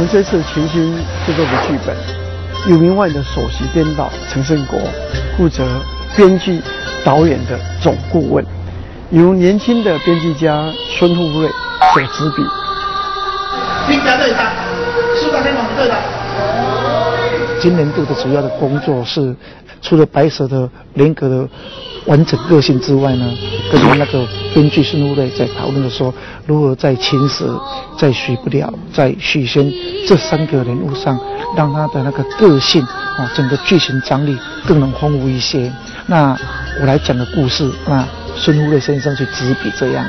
我们这次全新制作的剧本，有名外的首席编导陈胜国负责编剧、导演的总顾问，由年轻的编剧家孙富瑞所执笔。兵家队长，苏大天王队长。今年度的主要的工作是，除了白蛇的人格的完整个性之外呢，跟那个编剧孙悟瑞在讨论的说，如何在秦时、在许不了、在许仙这三个人物上，让他的那个个性啊，整个剧情张力更能丰富一些。那我来讲个故事，那孙悟瑞先生去执笔这样。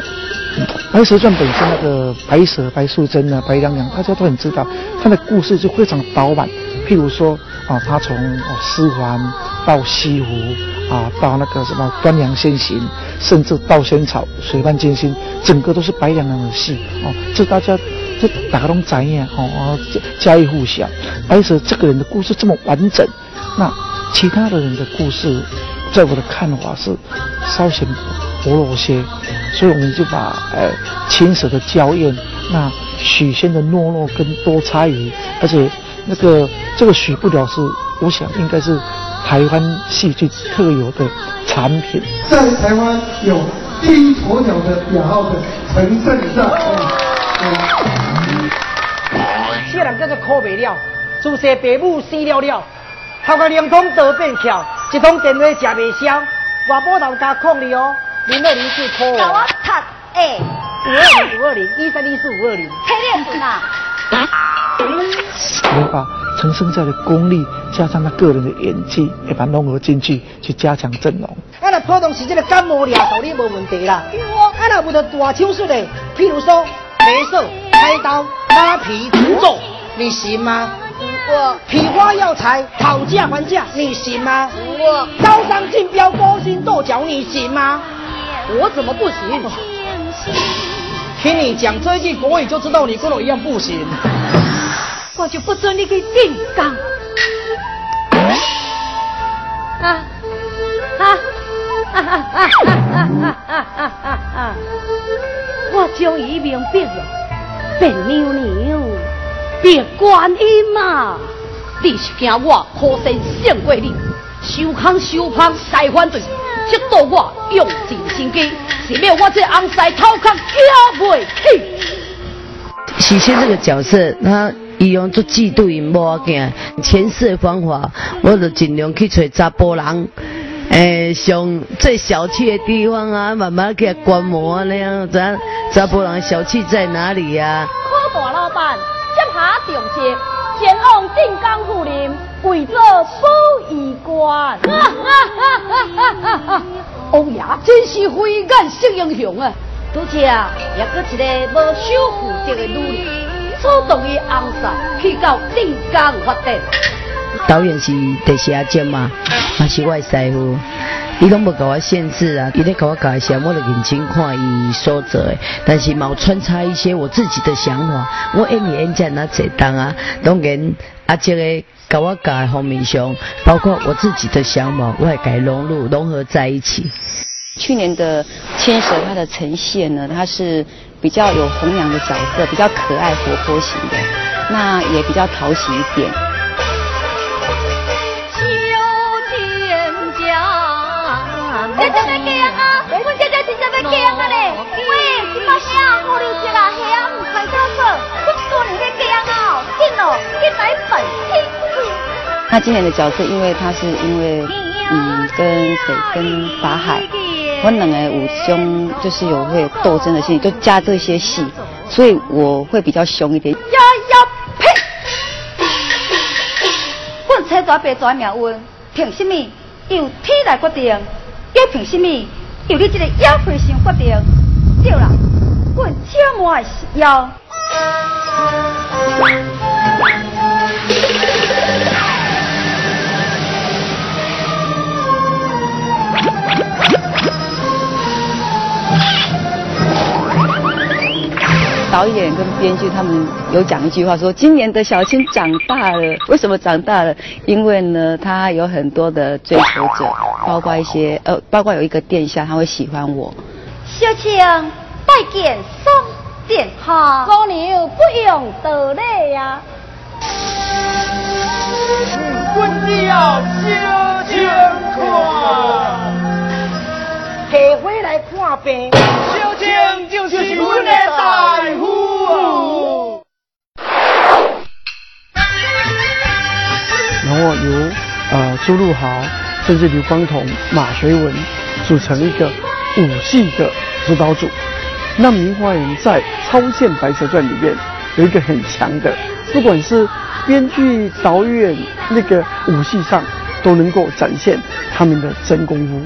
《白蛇传》本身那个白蛇、白素贞啊、白娘娘，大家都很知道，他的故事就非常饱满。譬如说啊，他从狮环到西湖啊，到那个什么端阳先行，甚至到仙草、水漫金星，整个都是白娘娘的戏哦。这大家这大家都知呀哦，家喻户晓。白蛇这个人的故事这么完整，那其他的人的故事，在我的看法是稍显薄弱些。所以我们就把呃青蛇的娇艳，那许仙的懦弱跟多猜疑，而且那个这个许不了是，我想应该是台湾戏剧特有的产品。在台湾有第一鸵鸟的雅号的陈胜善。这个人叫做苦未了，自细父母死了了，头个连通都变巧，一通电话吃未消，外母头家控你哦。零二零四扣。搞我擦！哎，五二零五二零一三一四五二零。黑脸啊！我把陈胜在的功力加上他个人的演技，也把融合进去，去加强阵容。啊，那普通时这个感冒俩道理无问题啦。啊，那为了大手术的，譬如说，雷射、开刀、拉皮、除皱，你行吗？我。批花药材，讨价还价，你行吗？我。招商竞标，勾心斗角，你行吗？我怎么不行？听你讲这一句国语，就知道你跟我一样不行。我就不准你去定岗。啊啊啊啊啊啊啊啊啊！我将伊名变了，变妞妞，变观音嘛。你是惊我好生胜过你，收康收胖再反对。激到我用尽心机，是要我这红腮头壳夹袂起。许仙这个角色，他伊用做嫉妒因无要紧，前世的方法，我就尽量去找查甫人，诶，上最小气的地方啊，慢慢给他观摩那样，咱查甫人小气在哪里呀？可大老板接下重接，前往晋江护林。为做保仪官，王爷真是慧眼识英雄啊！而且也搁一个无守妇德的女人，主动于红山去到定江发展。导演是第四阿姐嘛，也是我的师傅，伊拢无甲我限制啊，伊咧甲我介绍，我就认真看伊所做的，但是冇穿插一些我自己的想法，我演演演讲那这当啊，当然阿姐个。搞我改方面上，包括我自己的想法，我也改融入融合在一起。去年的千蛇，它的呈现呢，它是比较有红娘的角色，比较可爱活泼型的，那也比较讨喜一点。这真的惊啊！我这这真正要惊啊嘞！喂，快操作，我多年在惊啊，紧哦，紧来粉听。他今年的角色，因为他是因为嗯跟谁跟法海，我两个武兄，就是有会斗争的戏，就加这些戏，所以我会比较凶一点。呀呀呸！本车大白抓命运，凭什么由天来决定？凭什么？有你这个妖魂想发定？对了，我千万是妖。导演跟编剧他们有讲一句话，说今年的小青长大了。为什么长大了？因为呢，他有很多的追求者，包括一些呃，包括有一个殿下，他会喜欢我。小青拜见宋殿下，姑娘不用得礼呀。阮只要小青看。下回来看病，就是阮的大夫。然后由呃朱露豪，甚至刘光彤、马学文组成一个武戏的指导组。那明华园在《超线白蛇传》里面有一个很强的，不管是编剧、导演那个武戏上，都能够展现他们的真功夫。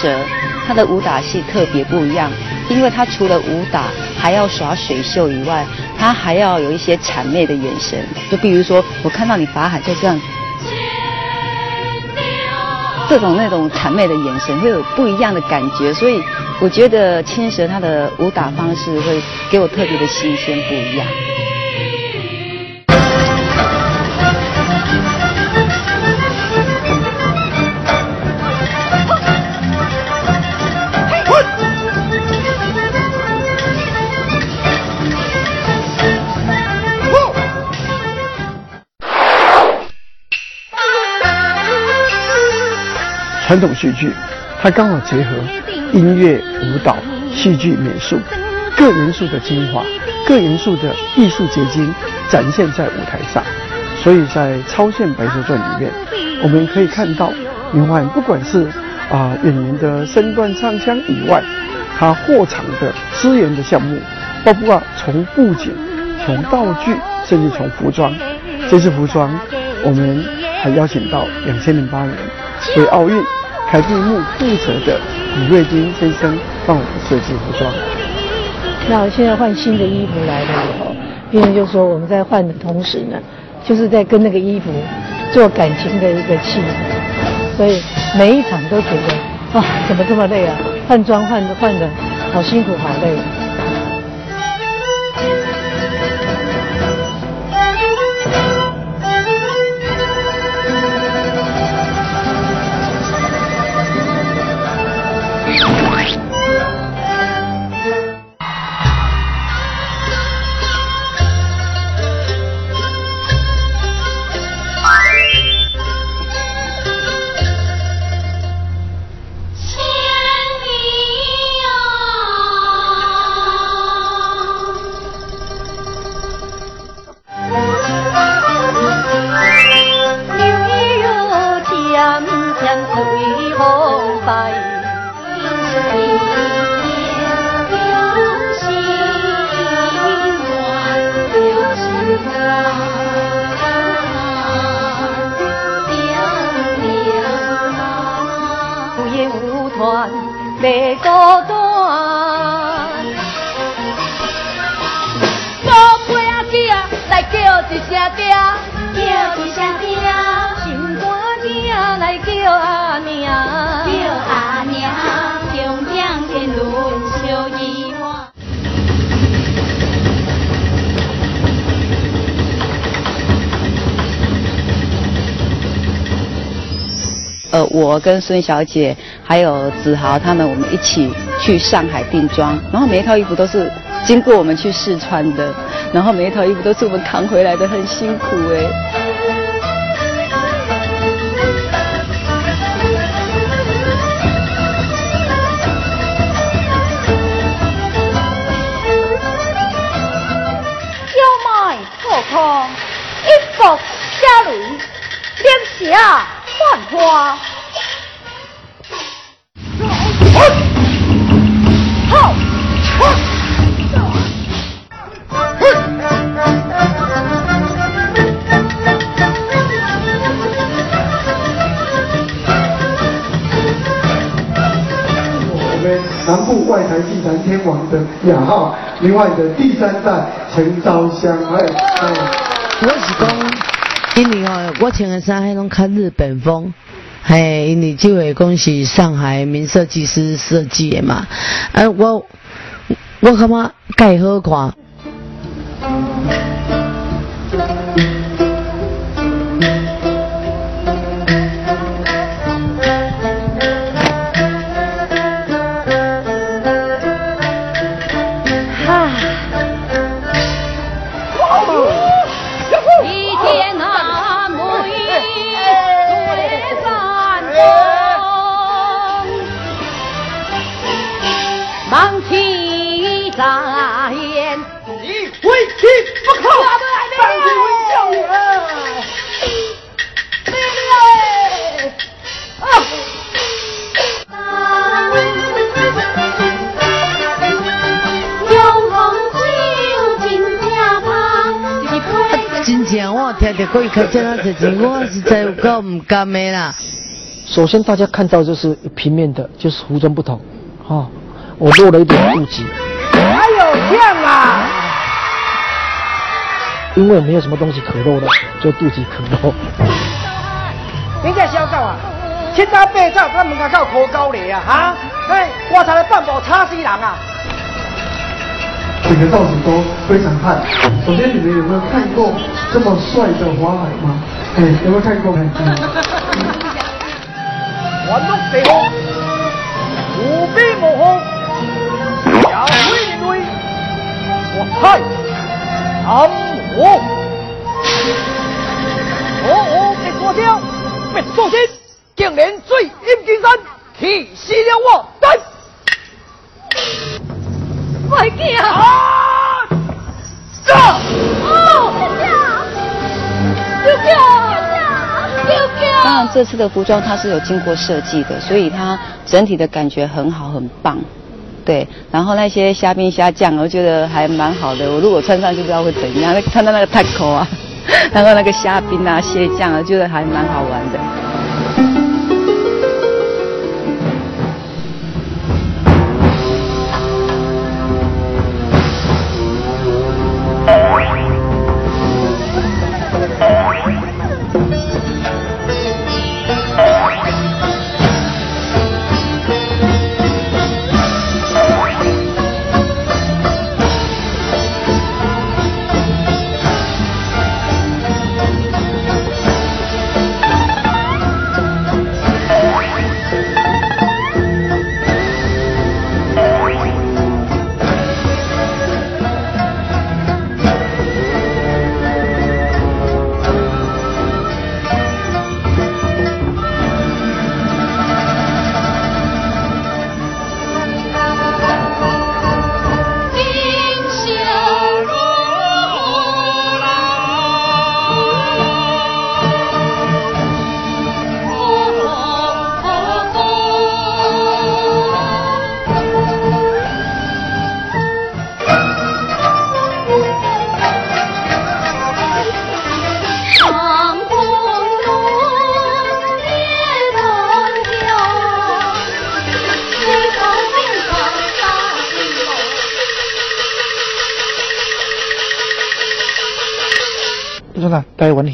蛇，他的武打戏特别不一样，因为他除了武打，还要耍水袖以外，他还要有一些谄媚的眼神。就比如说，我看到你法海就这样，这种那种谄媚的眼神会有不一样的感觉。所以我觉得青蛇他的武打方式会给我特别的新鲜不一样。传统戏剧，它刚好结合音乐、舞蹈、戏剧、美术各元素的精华，各元素的艺术结晶展现在舞台上。所以在《超线白蛇传》里面，我们可以看到明华园不管是啊演员的身段唱腔以外，他货场的资源的项目，包括从布景、从道具，甚至从服装。这次服装，我们还邀请到两千零八年为奥运。开闭幕负责的李瑞金先生帮我们设计服装。那现在换新的衣服来了以后，病人就说我们在换的同时呢，就是在跟那个衣服做感情的一个契合，所以每一场都觉得啊，怎么这么累啊？换装换的换的好辛苦，好累。呃，我跟孙小姐还有子豪他们，我们一起去上海定妆，然后每一套衣服都是经过我们去试穿的，然后每一套衣服都是我们扛回来的，很辛苦哎。要卖破空，一服下雷，天下。万看破。南部外台祭坛天王的雅号，另外的第三代陈昭香，还，我是讲因为哦，我穿的衫迄拢较日本风，嘿，因为这位讲是上海名设计师设计的嘛，啊，我我感觉介好看。可以开这样子情，我实在有够唔甘的啦。首先，大家看到就是平面的，就是服装不同，哦，我露了一点肚脐。还有这样啊？因为没有什么东西可露的，就肚脐可露。你这小狗啊，七早八早咱门口搞考高嘞啊，哈？哎，我才来半步吵死人啊！整个造型都非常悍。首先，你们有没有看过这么帅的华海吗？哎，有没有看过？嗯。万龙地虎，无比无虎，小威队，我嗨，南无，我我别说笑，别说心，竟然醉阴金山，气死了我！来。快点！啊！像！这次的服装它是有经过设计的，所以它整体的感觉很好，很棒。对，然后那些虾兵虾将，我觉得还蛮好的。我如果穿上就，不知道会怎样。那穿到那个 taco 啊，然后那个虾兵啊、蟹将啊，觉得还蛮好玩的。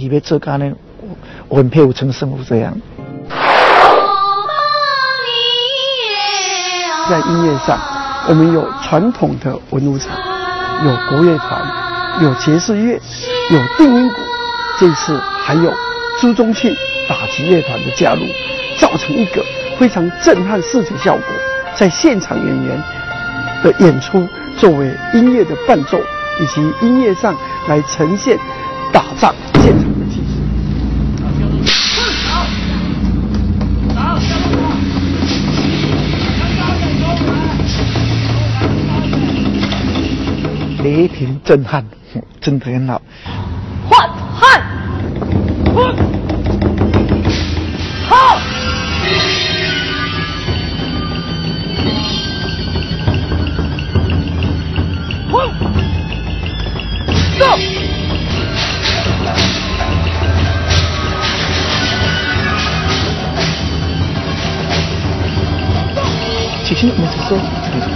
台湾戏别做干呢，我很佩服陈胜武这样。在音乐上，我们有传统的文武场，有国乐团，有爵士乐，有定音鼓，这次还有朱宗庆打击乐团的加入，造成一个非常震撼视觉效果。在现场演员的演出，作为音乐的伴奏，以及音乐上来呈现打仗。雷霆震撼，真的很好。换汉，好，换，走。前我们只说一场就好，一场就好，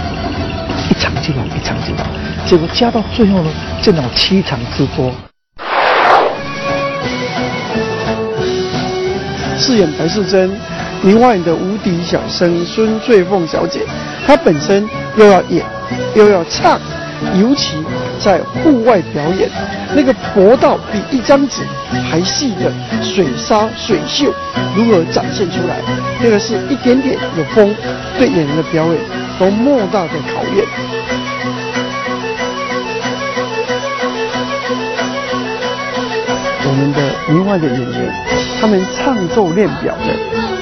结果加到最后呢，见到七场之多。饰演白素贞，林花眼的无敌小生孙翠凤小姐，她本身又要演，又要唱，尤其在户外表演，那个薄到比一张纸还细的水纱水袖，如何展现出来？那个是一点点有风，对演员的表演都莫大的考验。我们的演员，他们唱奏练表的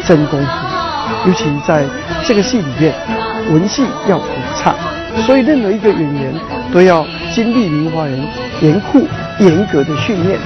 真功夫，尤其在这个戏里面，文戏要独唱，所以任何一个演员都要经历明华人严酷严格的训练。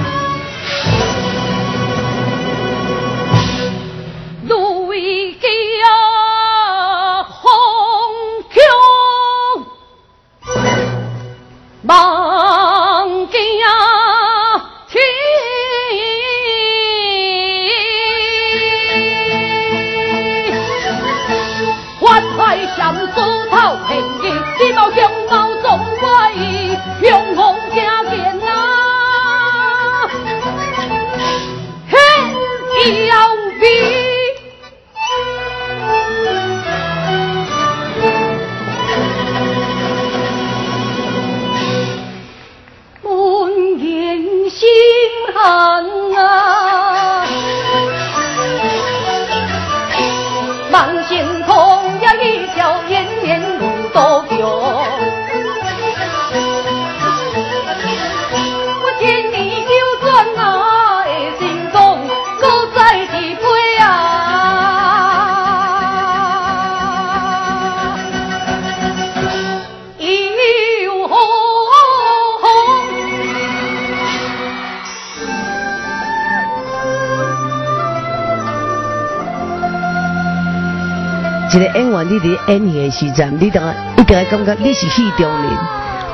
时阵，你当一定会感觉你是戏中人。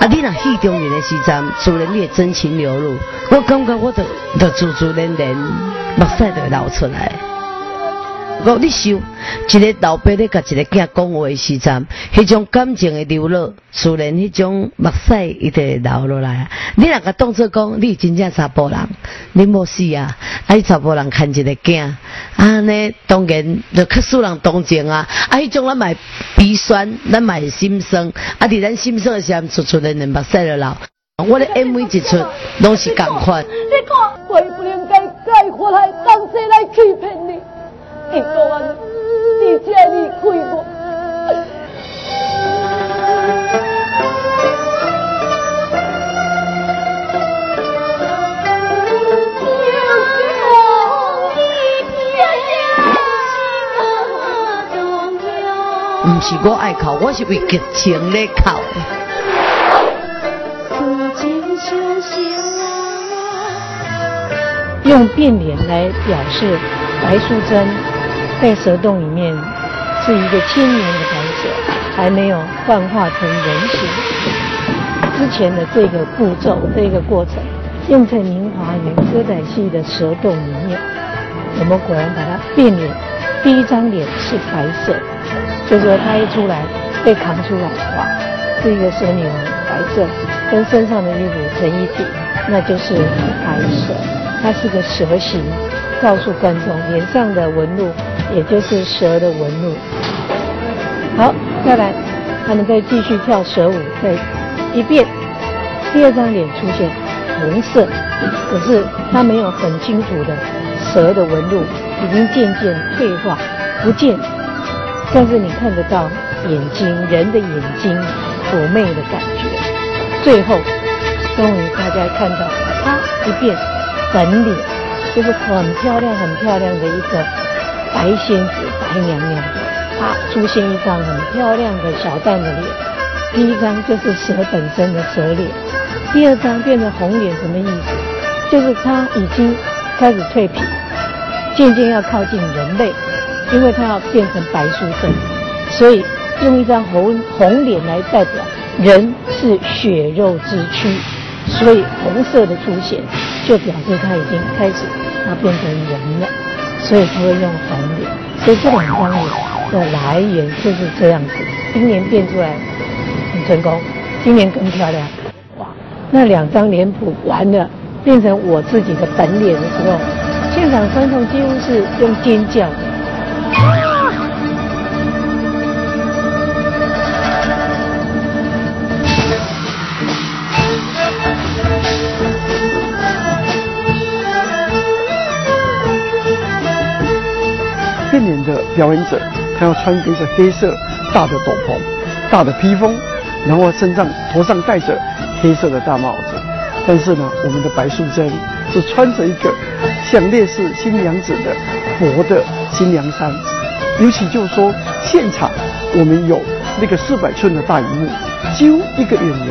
啊，你若戏中人的时阵，自然你的真情流露。我感觉我都都自自然然，目屎就会流出来。我你想，一个老爸咧，甲一个囝讲话时阵，迄种感情的流露，自然迄种目屎一定流落来。你若甲当作讲，你真正查甫人，你无死啊！啊，查甫人看一个囝，啊呢，当然就较使人同情啊。啊，迄种咱买鼻酸，咱买心酸，啊，伫咱心酸的时候，出出的目屎就流。我的 MV 一出，拢是共款。你看，我不应该该回来，当谁来欺骗你？你讲啊，你这离开我。不是我爱哭，我是为剧情咧哭。用变脸来表示白素贞在蛇洞里面是一个千年的白蛇，还没有幻化成人形。之前的这个步骤，这个过程，用在明华园歌仔戏的蛇洞里面，我们果然把它变脸。第一张脸是白色，就是说它一出来被扛出来，哇，是一个蛇女王，白色，跟身上的衣服成一体，那就是白蛇。它是个蛇形，告诉观众脸上的纹路，也就是蛇的纹路。好，再来，他们再继续跳蛇舞，再一遍。第二张脸出现红色，可是它没有很清楚的蛇的纹路，已经渐渐退化不见，但是你看得到眼睛，人的眼睛妩媚的感觉。最后，终于大家看到，它一变。本脸就是很漂亮、很漂亮的一个白仙子、白娘娘，她，出现一张很漂亮的小蛋的脸。第一张就是蛇本身的蛇脸，第二张变成红脸，什么意思？就是它已经开始蜕皮，渐渐要靠近人类，因为它要变成白书生，所以用一张红红脸来代表人是血肉之躯。所以红色的出现，就表示他已经开始要变成人了，所以才会用红脸。所以这两张脸的来源就是这样子。今年变出来很成功，今年更漂亮。哇，那两张脸谱完了，变成我自己的本脸的时候，现场观众几乎是用尖叫表演者，他要穿一个黑色大的斗篷、大的披风，然后身上头上戴着黑色的大帽子。但是呢，我们的白素贞是穿着一个像烈士新娘子的薄的新娘衫。尤其就是说，现场我们有那个四百寸的大荧幕，几乎一个演员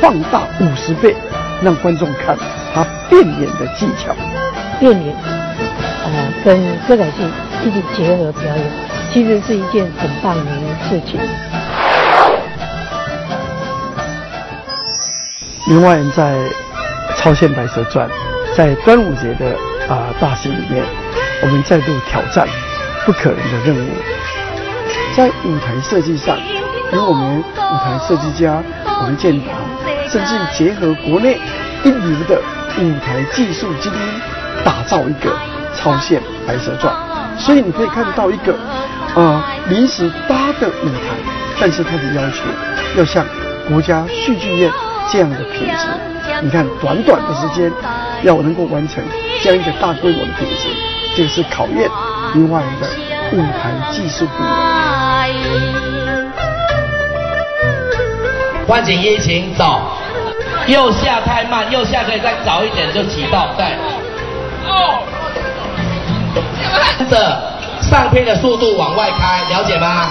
放大五十倍，让观众看他变脸的技巧。变脸，呃，跟歌仔戏。一起结合表演，其实是一件很棒的事情。另外，在超限白蛇传，在端午节的啊大戏里面，我们再度挑战不可能的任务。在舞台设计上，由我们舞台设计家王建达，甚至结合国内一流的舞台技术精英，打造一个超限白蛇传。所以你可以看到一个，呃，临时搭的舞台，但是它的要求要像国家戏剧院这样的品质。你看，短短的时间要能够完成这样一个大规模的品质，这个是考验另外一个舞台技术部门。关景一，请走。右下太慢，右下可以再早一点就起到，对。哦。的上片的速度往外开，了解吗？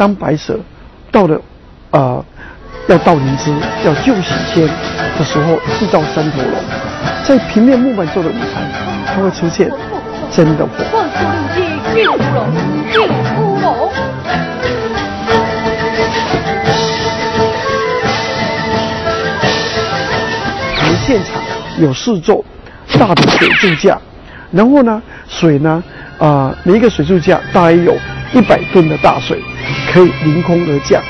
当白蛇到了啊要到灵芝要救喜仙的时候，遇到三头龙，在平面木板做的舞台，它会出现真的火。万福龙记，救乌龙，救乌龙。我们现场有四座大的水柱架，然后呢，水呢啊每一个水柱架大约有一百吨的大水。可以凌空而降，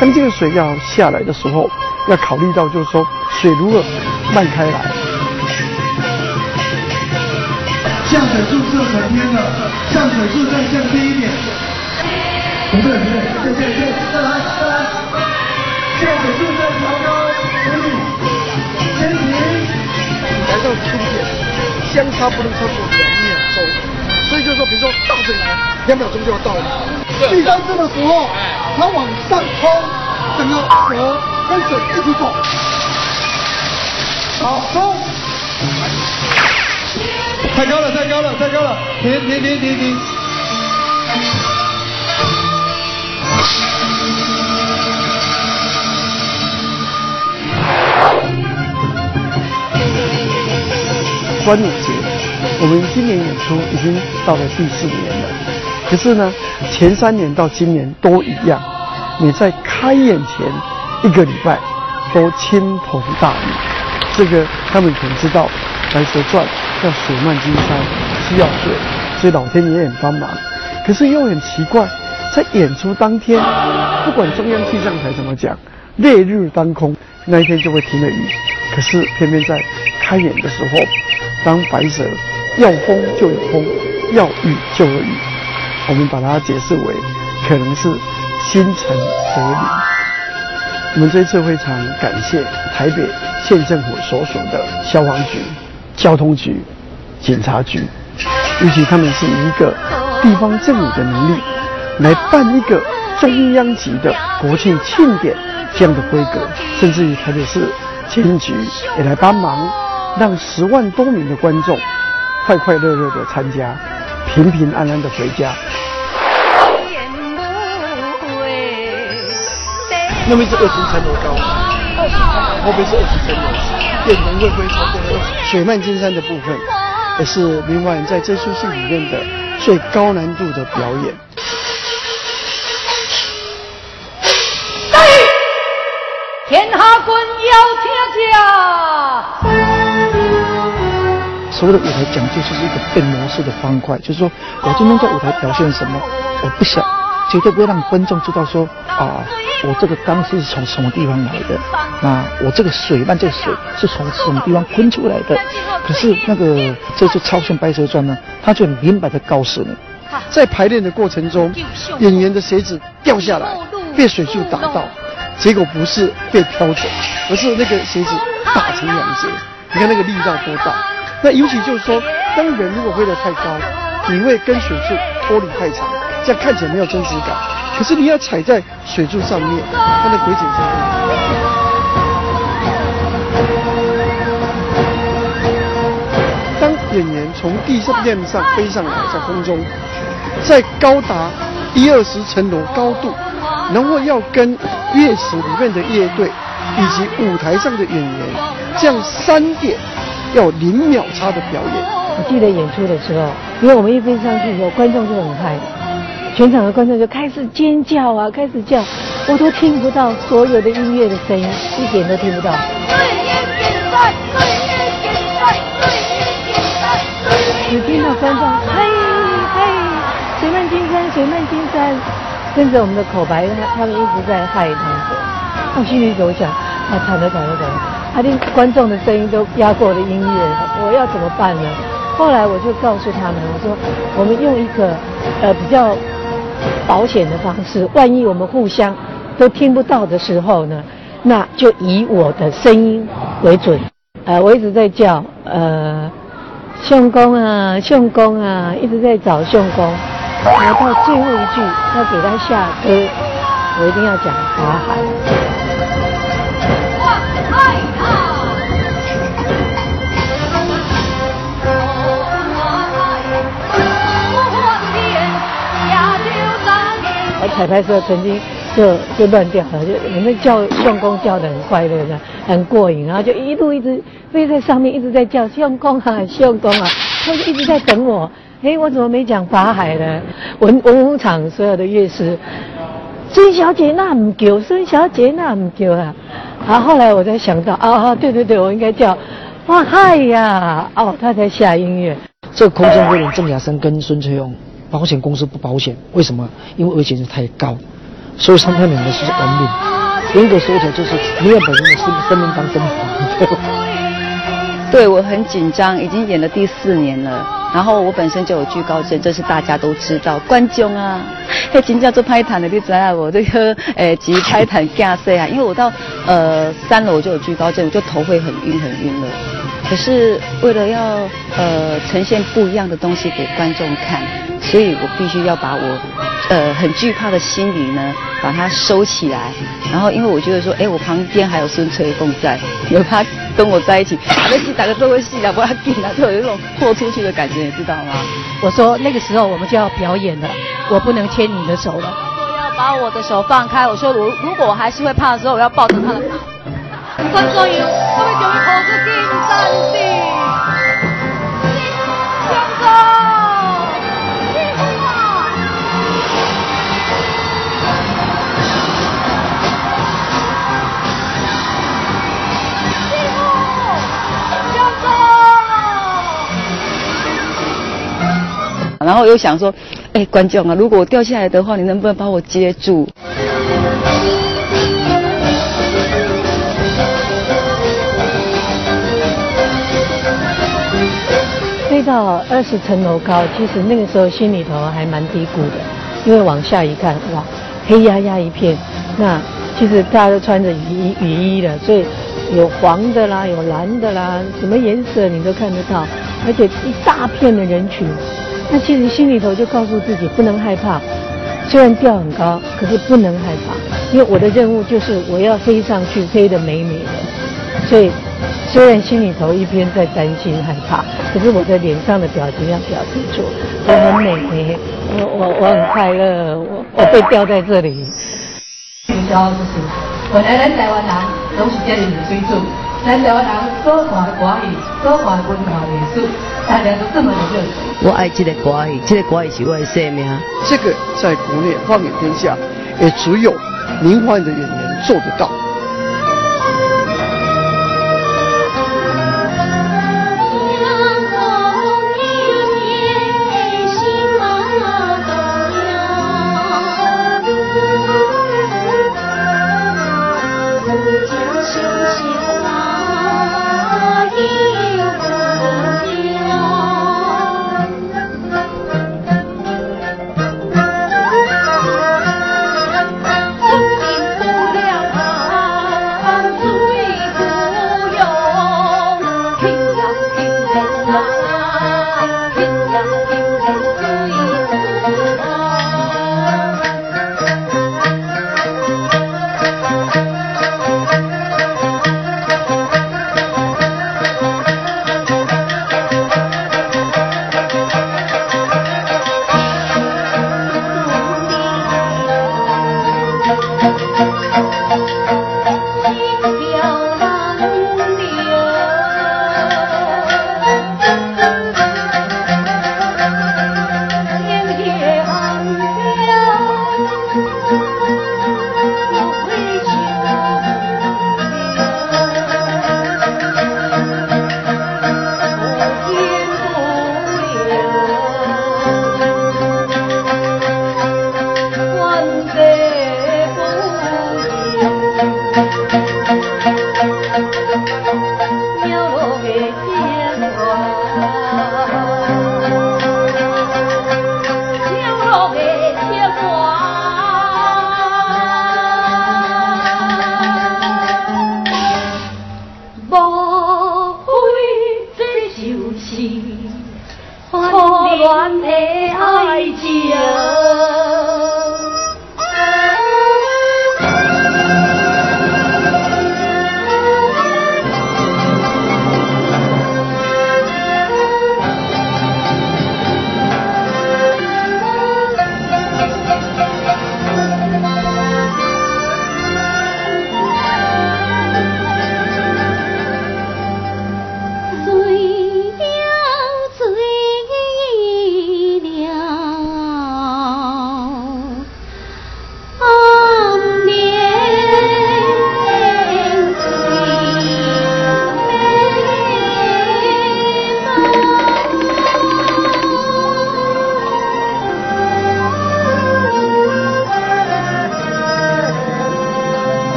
当这个水要下来的。时候，要考虑到就是说水如何漫开来。降水柱是成天的，降水柱再降低一点。不对不对，再降一降，再来再来。降水柱再调高，可以。先停。来到终点，相差不能超过两秒钟。说，比如说大水来，两秒钟就要到了。第三次的时候，它往上冲，整个蛇跟水一起走。好，冲！太高了，太高了，太高了！停停停停停！端午节。我们今年演出已经到了第四年了，可是呢，前三年到今年都一样，你在开演前一个礼拜都倾盆大雨。这个他们可能知道，《白蛇传》要水漫金山，需要水，所以老天爷很帮忙。可是又很奇怪，在演出当天，不管中央气象台怎么讲，烈日当空，那一天就会停了雨。可是偏偏在开演的时候，当白蛇要风就有风，要雨就有雨，我们把它解释为可能是心诚则灵。我们这次非常感谢台北县政府所属的消防局、交通局、警察局，尤其他们是一个地方政府的能力来办一个中央级的国庆庆典这样的规格，甚至于台北市监局也来帮忙，让十万多名的观众快快乐乐的参加，平平安安的回家。那边是二十层楼高，后边是二十层楼，电能会不会超过二十？水漫金山的部分，也是明晚在这出戏里面的最高难度的表演。天下君要听讲。所谓的舞台讲究就是一个变魔术的方块，就是说我今天在舞台表现什么，我不想，绝对不会让观众知道说啊，我这个钢丝是从什么地方来的，那我这个水漫这个水是从什么地方喷出来的。可是那个这次超炫《白蛇传》呢，他就很明白的告诉你，在排练的过程中，演员的鞋子掉下来，被水柱打到，结果不是被飘走，而是那个鞋子打成两截。你看那个力道多大？那尤其就是说，当人如果飞得太高，你会跟水柱脱离太长，这样看起来没有真实感。可是你要踩在水柱上面，它的轨迹是当演员从地上面上飞上来，在空中，在高达一二十层楼高度，然后要跟乐池里面的乐队以及舞台上的演员，这样三点要零秒差的表演。我记得演出的时候，因为我们一飞上去以后，观众就很嗨，全场的观众就开始尖叫啊，开始叫，我都听不到所有的音乐的声音，一点都听不到。只听到观众嘿嘿，水漫金山，水漫金山，跟着我们的口白，他他们一直在嗨他们。我心里就想，啊，惨了惨了惨了，他连观众的声音都压过我的音乐，我要怎么办呢？后来我就告诉他们，我说我们用一个呃比较保险的方式，万一我们互相都听不到的时候呢，那就以我的声音为准。呃，我一直在叫呃相公啊相公啊，一直在找相公，然后到最后一句要给他下歌，我一定要讲法海。彩排时候曾经就就乱掉了，就我们叫相公叫的很快乐的，很过瘾，然后就一路一直飞在上面，一直在叫相公啊相公啊，他就一直在等我。哎，我怎么没讲法海呢？文文武场所有的乐师，孙小姐那唔叫，孙小姐那唔叫啊。然后后来我才想到，啊啊，对对对，我应该叫哇嗨呀，哦，他才下音乐。这个空中飞人郑雅生跟孙翠勇，保险公司不保险，为什么？因为危险性太高，所以他们两个是玩命。严格说起来，就是宁愿把人的生生命当真黄。对我很紧张，已经演了第四年了。然后我本身就有惧高症，这是大家都知道。观众啊，嘿，真叫做拍坦的，你知道我这个诶，急拍坦架势啊，因为我到呃三楼就有惧高症，我就头会很晕很晕了。可是为了要呃呈现不一样的东西给观众看，所以我必须要把我呃很惧怕的心理呢，把它收起来。然后因为我觉得说，哎，我旁边还有孙翠凤在，有他跟我在一起，打个戏打个这位戏啊，不要紧啊，就有一种豁出去的感觉，你知道吗？我说那个时候我们就要表演了，我不能牵你的手了。要把我的手放开。我说，如如果我还是会怕的时候，我要抱着他的五分钟左右，我们就要金山去。然后又想说，哎，观众啊，如果我掉下来的话，你能不能把我接住？到二十层楼高，其实那个时候心里头还蛮低谷的，因为往下一看，哇，黑压压一片。那其实大家都穿着雨衣雨衣的，所以有黄的啦，有蓝的啦，什么颜色你都看得到，而且一大片的人群。那其实心里头就告诉自己不能害怕，虽然掉很高，可是不能害怕，因为我的任务就是我要飞上去，飞得美美的。所以虽然心里头一边在担心害怕，可是我的脸上的表情要表现出我很美，我我我很快乐，我我被吊在这里。营销就是，本来咱台湾人拢是这样的水准，咱台湾人所看的歌语，所看的文化历史，大家都这么的热情。我爱这个歌语，这个歌语是我的生命。这个在国内放眼天下，也只有林焕的演员做得到。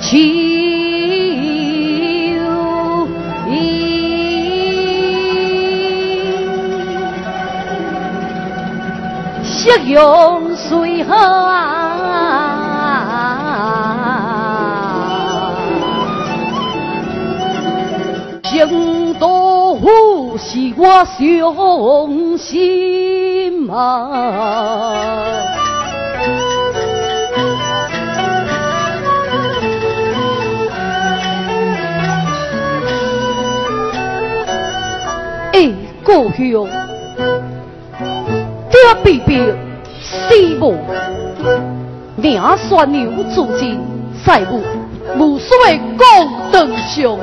秋意，夕阳随河啊。成都府是我伤心啊！故乡，爹必必死无，命酸牛自尽，赛无无所谓讲长上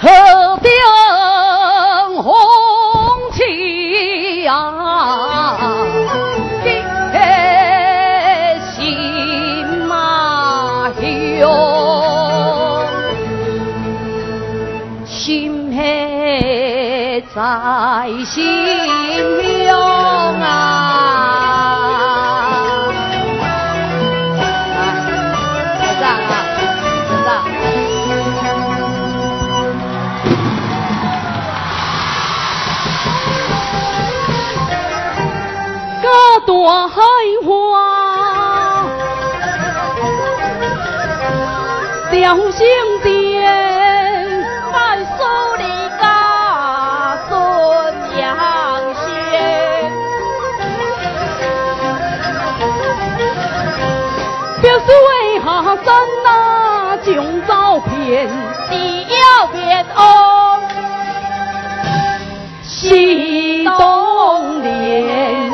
啊！在心中啊！学长啊，学长。个大海花，雕星殿，哦。西东莲，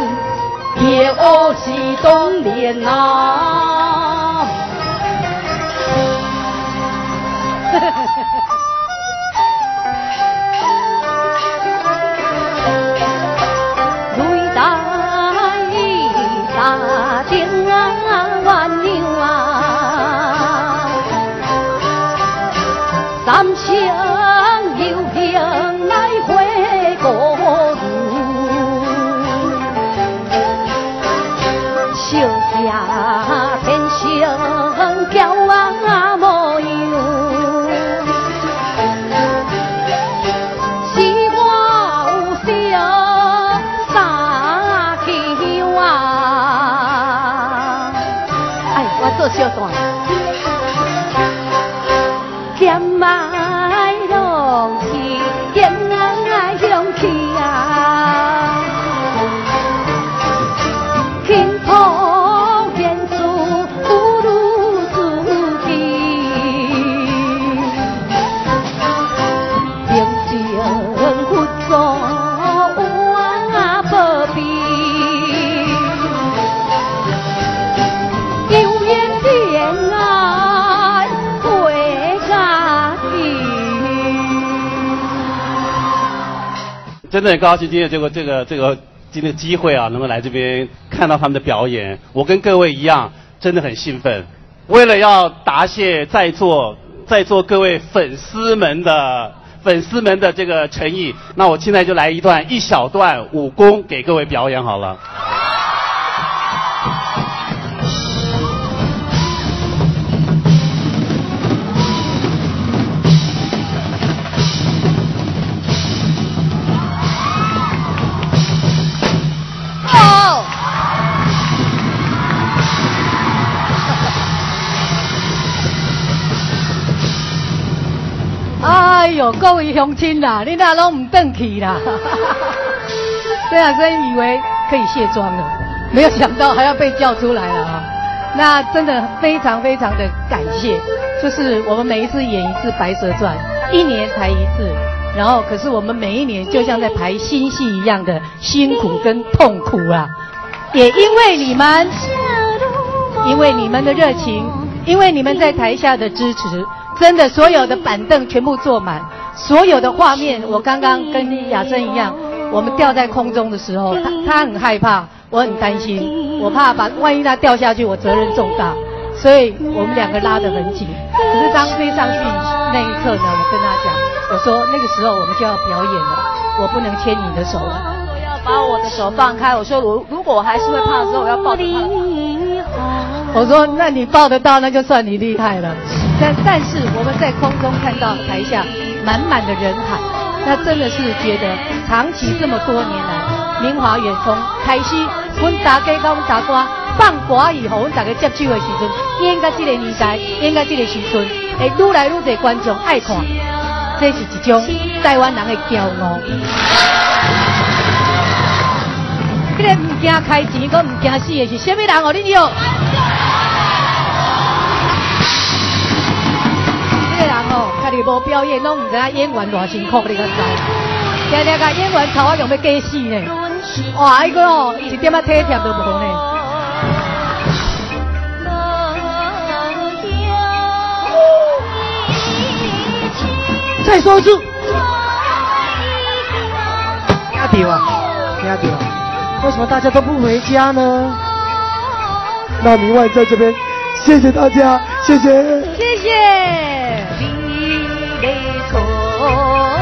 夜哦西东莲呐、真的很高兴，今天这个这个这个今天机会啊，能够来这边看到他们的表演。我跟各位一样，真的很兴奋。为了要答谢在座在座各位粉丝们的粉丝们的这个诚意，那我现在就来一段一小段武功给各位表演好了。哟，各位乡亲啦，你那拢唔登去啦。对啊，真以为可以卸妆了，没有想到还要被叫出来了啊！那真的非常非常的感谢，就是我们每一次演一次《白蛇传》，一年才一次，然后可是我们每一年就像在排新戏一样的辛苦跟痛苦啊！也因为你们，因为你们的热情，因为你们在台下的支持，真的所有的板凳全部坐满，所有的画面，我刚刚跟雅珍一样。我们掉在空中的时候，他他很害怕，我很担心，我怕把万一他掉下去，我责任重大，所以我们两个拉得很紧。可是当飞上去那一刻呢，我跟他讲，我说那个时候我们就要表演了，我不能牵你的手了。我要把我的手放开。我说如如果我还是会怕的时候，我要抱着他。我说那你抱得到，那就算你厉害了。但但是我们在空中看到台下满满的人海。那真的是觉得，长期这么多年来，明华园从开始，阮大家跟阮大哥放歌以后，阮大家接手的时阵，应该这个年代，应该这个时阵，会愈来愈多观众爱看，这是一种台湾人的骄傲。这个唔惊开钱，佮唔惊死的是什么人哦？你有？家己无表演，拢唔知影演员偌辛苦，你个知？听听个演员头啊用要假死呢？哇，伊个哦一点仔体贴都无呢。再说一次。听到啊，听到啊，为什么大家都不回家呢？那明外在这边，谢谢大家，谢谢。谢谢。哦。